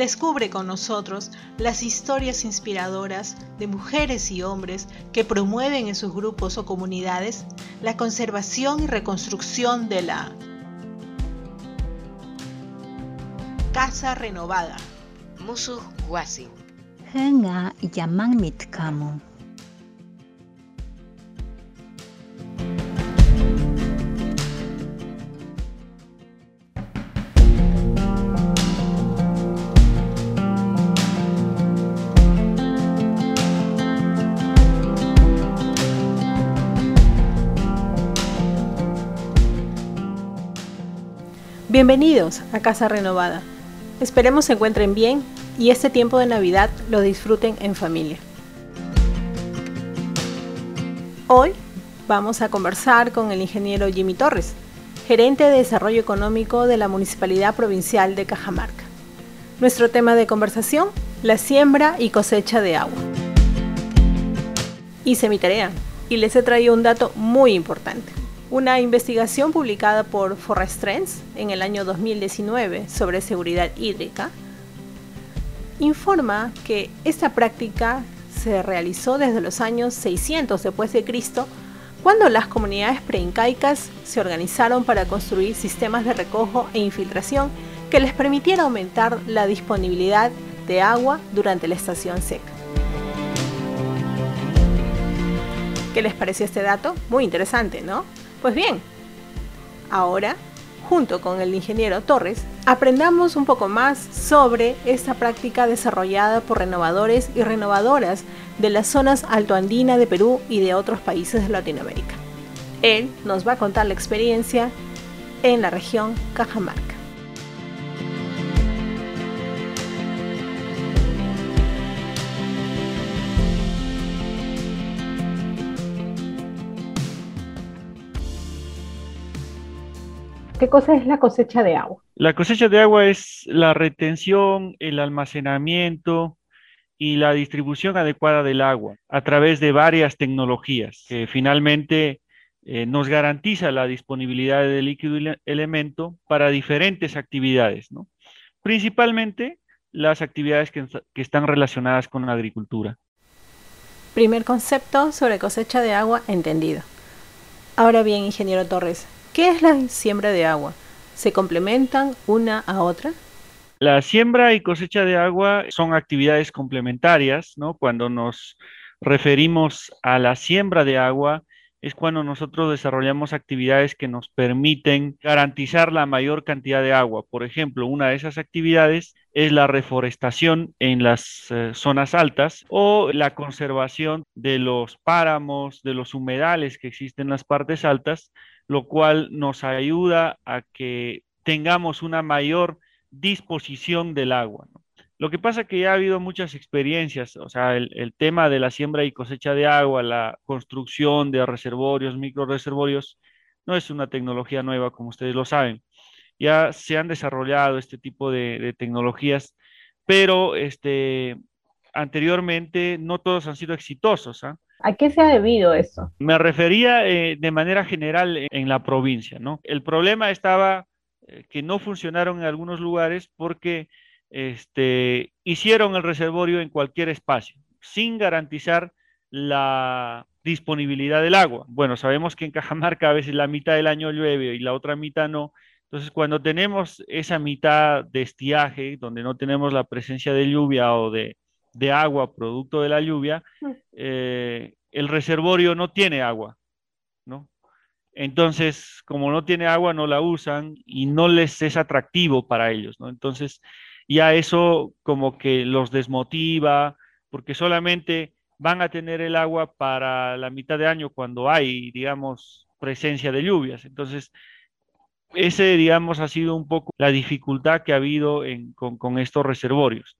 Descubre con nosotros las historias inspiradoras de mujeres y hombres que promueven en sus grupos o comunidades la conservación y reconstrucción de la casa renovada. Musuh Wasi. Henga Yaman Mitkamu. Bienvenidos a Casa Renovada. Esperemos se encuentren bien y este tiempo de Navidad lo disfruten en familia. Hoy vamos a conversar con el ingeniero Jimmy Torres, gerente de Desarrollo Económico de la Municipalidad Provincial de Cajamarca. Nuestro tema de conversación, la siembra y cosecha de agua. Hice mi tarea y les he traído un dato muy importante. Una investigación publicada por Forest Trends en el año 2019 sobre seguridad hídrica informa que esta práctica se realizó desde los años 600 después de Cristo, cuando las comunidades preincaicas se organizaron para construir sistemas de recojo e infiltración que les permitiera aumentar la disponibilidad de agua durante la estación seca. ¿Qué les pareció este dato? Muy interesante, ¿no? Pues bien, ahora, junto con el ingeniero Torres, aprendamos un poco más sobre esta práctica desarrollada por renovadores y renovadoras de las zonas altoandina de Perú y de otros países de Latinoamérica. Él nos va a contar la experiencia en la región Cajamarca. ¿Qué cosa es la cosecha de agua? La cosecha de agua es la retención, el almacenamiento y la distribución adecuada del agua a través de varias tecnologías que finalmente eh, nos garantiza la disponibilidad del líquido elemento para diferentes actividades, ¿no? principalmente las actividades que, que están relacionadas con la agricultura. Primer concepto sobre cosecha de agua entendido. Ahora bien, ingeniero Torres, ¿Qué es la siembra de agua? ¿Se complementan una a otra? La siembra y cosecha de agua son actividades complementarias, ¿no? Cuando nos referimos a la siembra de agua, es cuando nosotros desarrollamos actividades que nos permiten garantizar la mayor cantidad de agua. Por ejemplo, una de esas actividades es la reforestación en las eh, zonas altas o la conservación de los páramos, de los humedales que existen en las partes altas, lo cual nos ayuda a que tengamos una mayor disposición del agua. Lo que pasa es que ya ha habido muchas experiencias, o sea, el, tema de la siembra y cosecha de agua, la construcción de reservorios, micro reservorios, no es una tecnología nueva, como ustedes lo saben. Ya se han desarrollado este tipo de, tecnologías, pero este, anteriormente no todos han sido exitosos. ¿ah? ¿A qué se ha debido eso? Me refería eh, de manera general en la provincia, ¿no? El problema estaba eh, que no funcionaron en algunos lugares porque este, hicieron el reservorio en cualquier espacio, sin garantizar la disponibilidad del agua. Bueno, sabemos que en Cajamarca a veces la mitad del año llueve y la otra mitad no. Entonces, cuando tenemos esa mitad de estiaje, donde no tenemos la presencia de lluvia o de de agua producto de la lluvia, mm. eh, el reservorio no tiene agua, ¿no? Entonces, como no tiene agua, no la usan y no les es atractivo para ellos, ¿no? Entonces, ya eso como que los desmotiva, porque solamente van a tener el agua para la mitad de año cuando hay, digamos, presencia de lluvias. Entonces, ese, digamos, ha sido un poco la dificultad que ha habido con, con estos reservorios.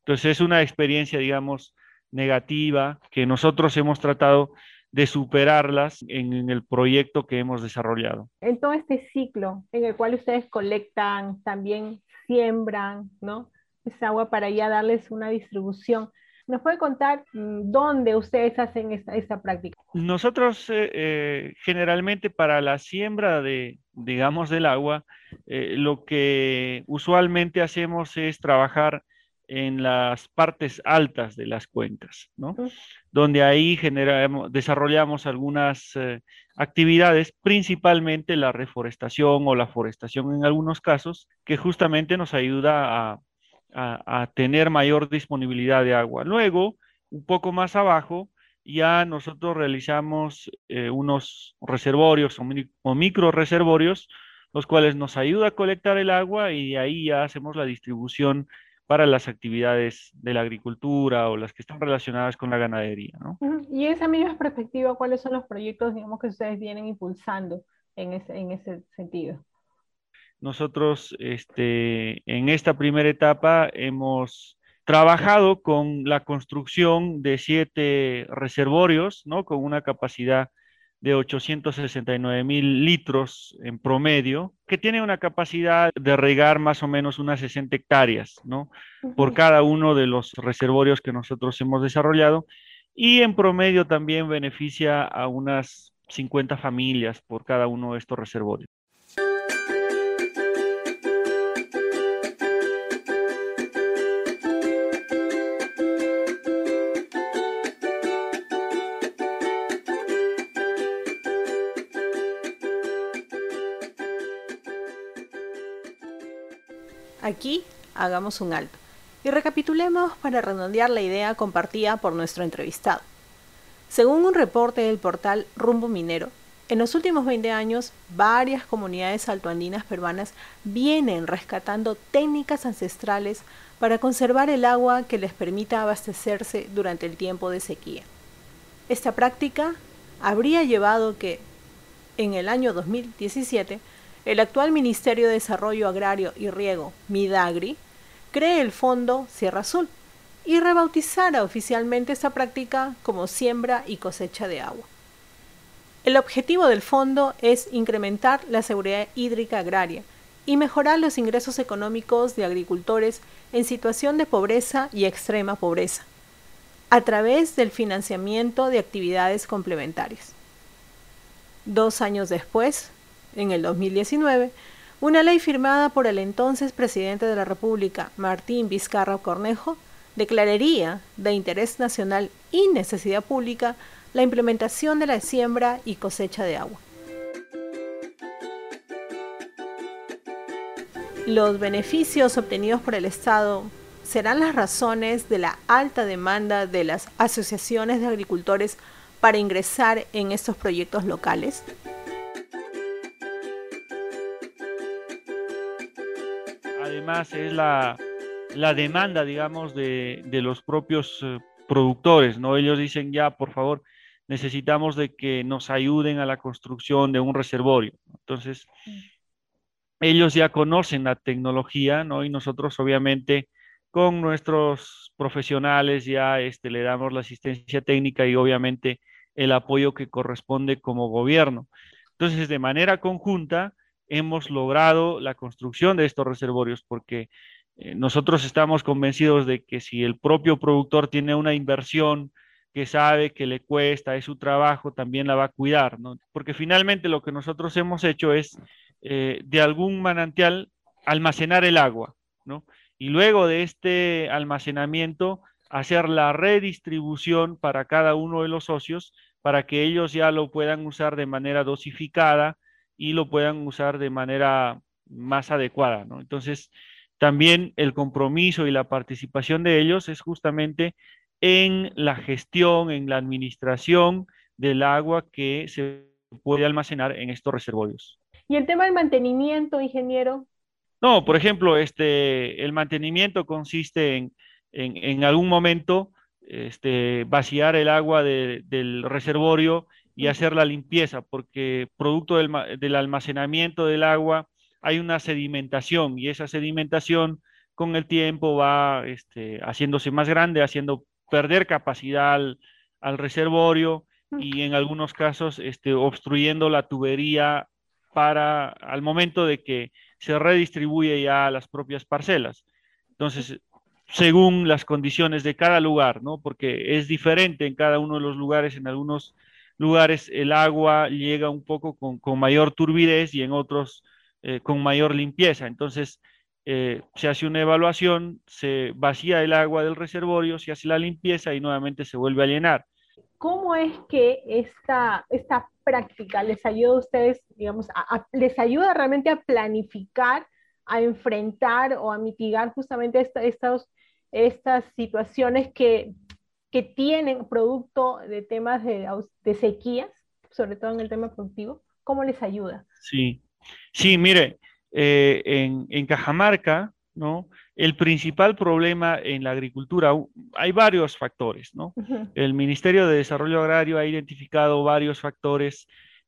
Entonces es una experiencia, digamos, negativa que nosotros hemos tratado de superarlas en, el proyecto que hemos desarrollado. En todo este ciclo en el cual ustedes colectan, también siembran, ¿no? Esa agua para ya darles una distribución. ¿Nos puede contar mm, dónde ustedes hacen esta, práctica? Nosotros eh, eh, generalmente para la siembra de, digamos, del agua, eh, lo que usualmente hacemos es trabajar en las partes altas de las cuencas, ¿no? Donde ahí generamos, desarrollamos algunas eh, actividades, principalmente la reforestación o la forestación en algunos casos, que justamente nos ayuda a, tener mayor disponibilidad de agua. Luego, un poco más abajo, ya nosotros realizamos eh, unos reservorios o, o micro reservorios, los cuales nos ayuda a colectar el agua y de ahí ya hacemos la distribución para las actividades de la agricultura o las que están relacionadas con la ganadería. ¿no? Y esa misma perspectiva, ¿cuáles son los proyectos, digamos, que ustedes vienen impulsando en ese, en ese sentido? Nosotros, este, en esta primera etapa, hemos trabajado con la construcción de siete reservorios, ¿no? Con una capacidad de 869 mil litros en promedio, que tiene una capacidad de regar más o menos unas 60 hectáreas, ¿no? Por cada uno de los reservorios que nosotros hemos desarrollado. Y en promedio también beneficia a unas 50 familias por cada uno de estos reservorios. Aquí hagamos un alto y recapitulemos para redondear la idea compartida por nuestro entrevistado. Según un reporte del portal Rumbo Minero, en los últimos 20 años, varias comunidades altoandinas peruanas vienen rescatando técnicas ancestrales para conservar el agua que les permita abastecerse durante el tiempo de sequía. Esta práctica habría llevado que, en el año 2017, el actual Ministerio de Desarrollo Agrario y Riego, Midagri, cree el Fondo Sierra Azul y rebautizara oficialmente esta práctica como siembra y cosecha de agua. El objetivo del fondo es incrementar la seguridad hídrica agraria y mejorar los ingresos económicos de agricultores en situación de pobreza y extrema pobreza, a través del financiamiento de actividades complementarias. Dos años después, en el 2019, una ley firmada por el entonces presidente de la República, Martín Vizcarra Cornejo, declararía de interés nacional y necesidad pública la implementación de la siembra y cosecha de agua. Los beneficios obtenidos por el Estado serán las razones de la alta demanda de las asociaciones de agricultores para ingresar en estos proyectos locales. Es la, demanda, digamos, de, los propios eh, productores, ¿no? Ellos dicen ya, por favor, necesitamos de que nos ayuden a la construcción de un reservorio. Entonces, ellos ya conocen la tecnología, ¿no? Y nosotros, obviamente, con nuestros profesionales ya este, le damos la asistencia técnica y obviamente el apoyo que corresponde como gobierno. Entonces, de manera conjunta, hemos logrado la construcción de estos reservorios porque eh, nosotros estamos convencidos de que si el propio productor tiene una inversión que sabe que le cuesta, es su trabajo, también la va a cuidar, ¿no? Porque finalmente lo que nosotros hemos hecho es eh, de algún manantial almacenar el agua, ¿no? Y luego de este almacenamiento, hacer la redistribución para cada uno de los socios para que ellos ya lo puedan usar de manera dosificada, y lo puedan usar de manera más adecuada, ¿no? Entonces, también el compromiso y la participación de ellos es justamente en la gestión, en la administración del agua que se puede almacenar en estos reservorios. ¿Y el tema del mantenimiento, ingeniero? No, por ejemplo, este, el mantenimiento consiste en, en, algún momento este, vaciar el agua del reservorio y hacer la limpieza, porque producto del, almacenamiento del agua hay una sedimentación y esa sedimentación con el tiempo va este, haciéndose más grande, haciendo perder capacidad al, reservorio y en algunos casos este, obstruyendo la tubería para al momento de que se redistribuye ya a las propias parcelas. Entonces, según las condiciones de cada lugar, ¿no? Porque es diferente en cada uno de los lugares, en algunos lugares el agua llega un poco con, mayor turbidez y en otros eh, con mayor limpieza. Entonces, eh, se hace una evaluación, se vacía el agua del reservorio, se hace la limpieza y nuevamente se vuelve a llenar. ¿Cómo es que esta, esta práctica les ayuda a ustedes, digamos, les ayuda realmente a planificar, a enfrentar o a mitigar justamente estas, estas situaciones que, que tienen producto de temas de, de sequías, sobre todo en el tema productivo? ¿Cómo les ayuda? Sí, sí, mire, eh, en, Cajamarca, ¿no? El principal problema en la agricultura, hay varios factores, ¿no? El Ministerio de Desarrollo Agrario ha identificado varios factores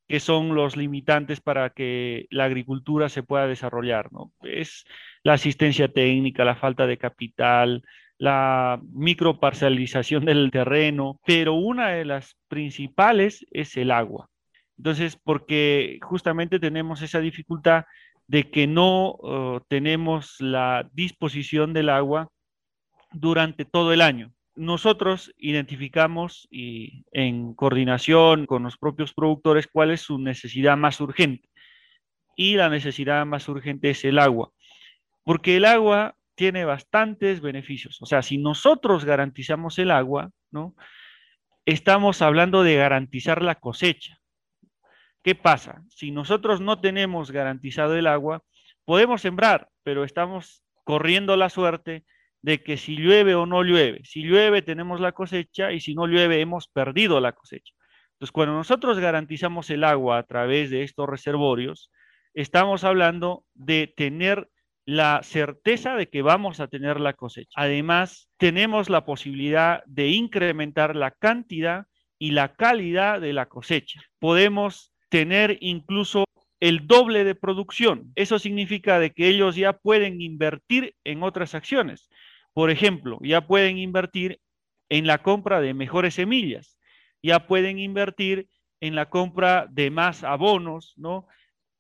que son los limitantes para que la agricultura se pueda desarrollar, ¿no? Es la asistencia técnica, la falta de capital, la microparcialización del terreno, pero una de las principales es el agua. Entonces, porque justamente tenemos esa dificultad de que no oh, tenemos la disposición del agua durante todo el año. Nosotros identificamos y en coordinación con los propios productores cuál es su necesidad más urgente. Y la necesidad más urgente es el agua, porque el agua tiene bastantes beneficios. O sea, si nosotros garantizamos el agua, ¿no? Estamos hablando de garantizar la cosecha. ¿Qué pasa? Si nosotros no tenemos garantizado el agua, podemos sembrar, pero estamos corriendo la suerte de que si llueve o no llueve, si llueve tenemos la cosecha y si no llueve hemos perdido la cosecha. Entonces, cuando nosotros garantizamos el agua a través de estos reservorios, estamos hablando de tener la certeza de que vamos a tener la cosecha. Además, tenemos la posibilidad de incrementar la cantidad y la calidad de la cosecha. Podemos tener incluso el doble de producción. Eso significa de que ellos ya pueden invertir en otras acciones. Por ejemplo, ya pueden invertir en la compra de mejores semillas, ya pueden invertir en la compra de más abonos, ¿no?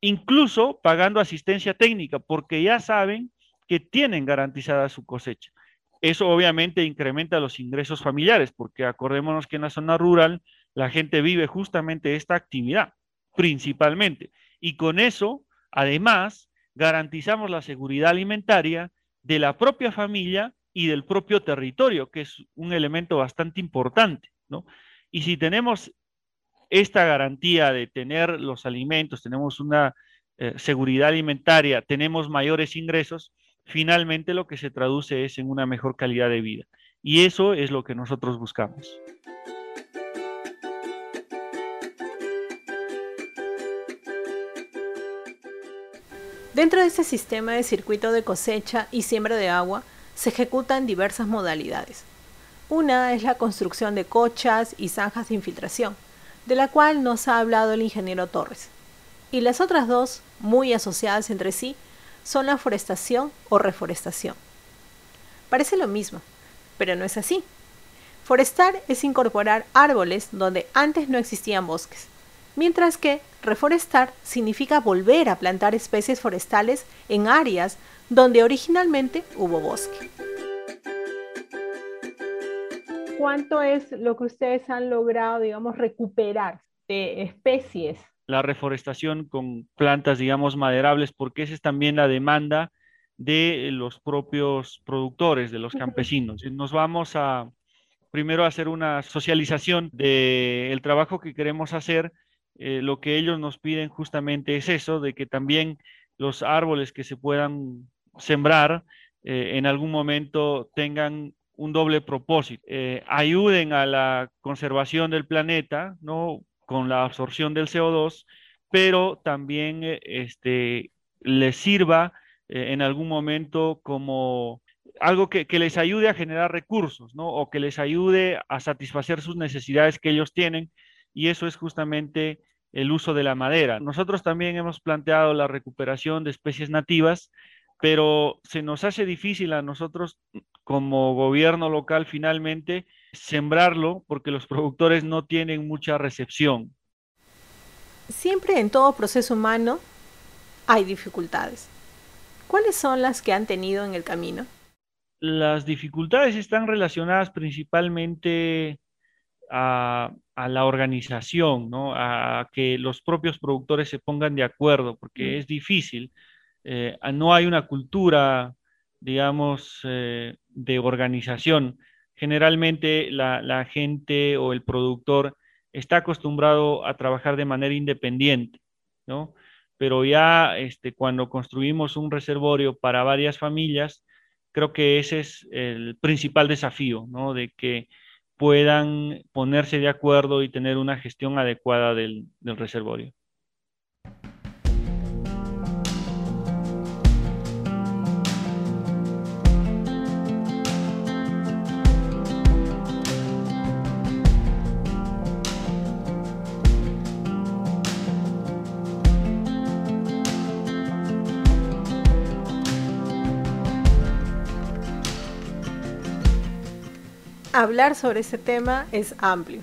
Incluso pagando asistencia técnica, porque ya saben que tienen garantizada su cosecha. Eso obviamente incrementa los ingresos familiares, porque acordémonos que en la zona rural la gente vive justamente esta actividad principalmente. Y con eso, además, garantizamos la seguridad alimentaria de la propia familia y del propio territorio, que es un elemento bastante importante, ¿no? Y si tenemos esta garantía de tener los alimentos, tenemos una eh, seguridad alimentaria, tenemos mayores ingresos, finalmente lo que se traduce es en una mejor calidad de vida. Y eso es lo que nosotros buscamos. Dentro de este sistema de circuito de cosecha y siembra de agua se ejecutan diversas modalidades. Una es la construcción de cochas y zanjas de infiltración, de la cual nos ha hablado el ingeniero Torres. Y las otras dos, muy asociadas entre sí, son la forestación o reforestación. Parece lo mismo, pero no es así. Forestar es incorporar árboles donde antes no existían bosques mientras que reforestar significa volver a plantar especies forestales en áreas donde originalmente hubo bosque. ¿Cuánto es lo que ustedes han logrado, digamos, recuperar de especies? La reforestación con plantas, digamos, maderables, porque esa es también la demanda de los propios productores, de los campesinos. Nos vamos a primero a hacer una socialización del trabajo que queremos hacer eh, lo que ellos nos piden justamente es eso, de que también los árboles que se puedan sembrar eh, en algún momento tengan un doble propósito, eh, ayuden a la conservación del planeta, ¿no? Con la absorción del CO2, pero también este, les sirva en algún momento como algo que, que, les ayude a generar recursos, ¿no? O que les ayude a satisfacer sus necesidades que ellos tienen y eso es justamente el uso de la madera. Nosotros también hemos planteado la recuperación de especies nativas, pero se nos hace difícil a nosotros como gobierno local finalmente sembrarlo porque los productores no tienen mucha recepción. Siempre en todo proceso humano hay dificultades. ¿Cuáles son las que han tenido en el camino? Las dificultades están relacionadas principalmente a, la organización, ¿no? a que los propios productores se pongan de acuerdo, porque mm. es difícil. Eh, no hay una cultura, digamos, eh, de organización. Generalmente la, gente o el productor está acostumbrado a trabajar de manera independiente, ¿no? Pero ya este, cuando construimos un reservorio para varias familias, creo que ese es el principal desafío, ¿no? De que puedan ponerse de acuerdo y tener una gestión adecuada del reservorio. Hablar sobre este tema es amplio,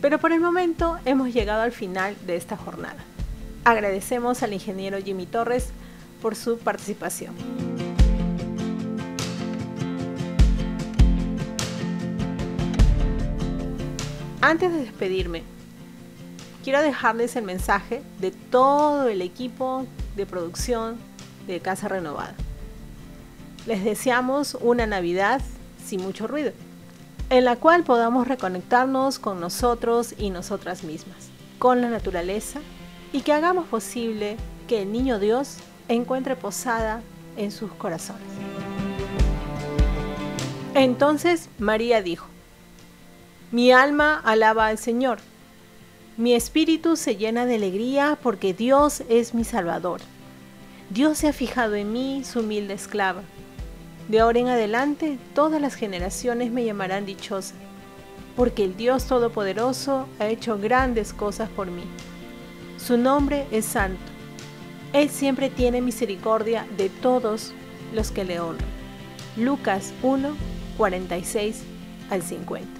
pero por el momento hemos llegado al final de esta jornada. Agradecemos al ingeniero Jimmy Torres por su participación. Antes de despedirme, quiero dejarles el mensaje de todo el equipo de producción de Casa Renovada. Les deseamos una Navidad sin mucho ruido en la cual podamos reconectarnos con nosotros y nosotras mismas, con la naturaleza y que hagamos posible que el niño Dios encuentre posada en sus corazones. Entonces María dijo, mi alma alaba al Señor, mi espíritu se llena de alegría porque Dios es mi Salvador. Dios se ha fijado en mí, su humilde esclava. De ahora en adelante, todas las generaciones me llamarán dichosa, porque el Dios Todopoderoso ha hecho grandes cosas por mí. Su nombre es santo. Él siempre tiene misericordia de todos los que le honran. Lucas 1, 46 al 50.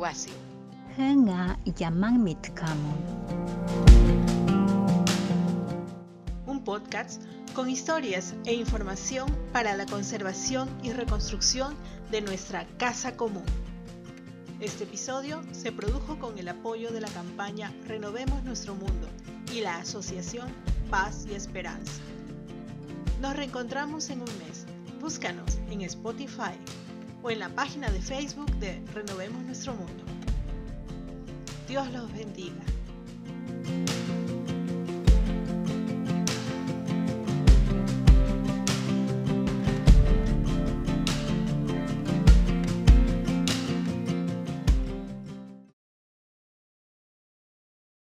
Wasi. Un podcast con historias e información para la conservación y reconstrucción de nuestra casa común. Este episodio se produjo con el apoyo de la campaña Renovemos nuestro mundo y la asociación Paz y Esperanza. Nos reencontramos en un mes. Búscanos en Spotify, o en la página de Facebook de Renovemos Nuestro Mundo. Dios los bendiga.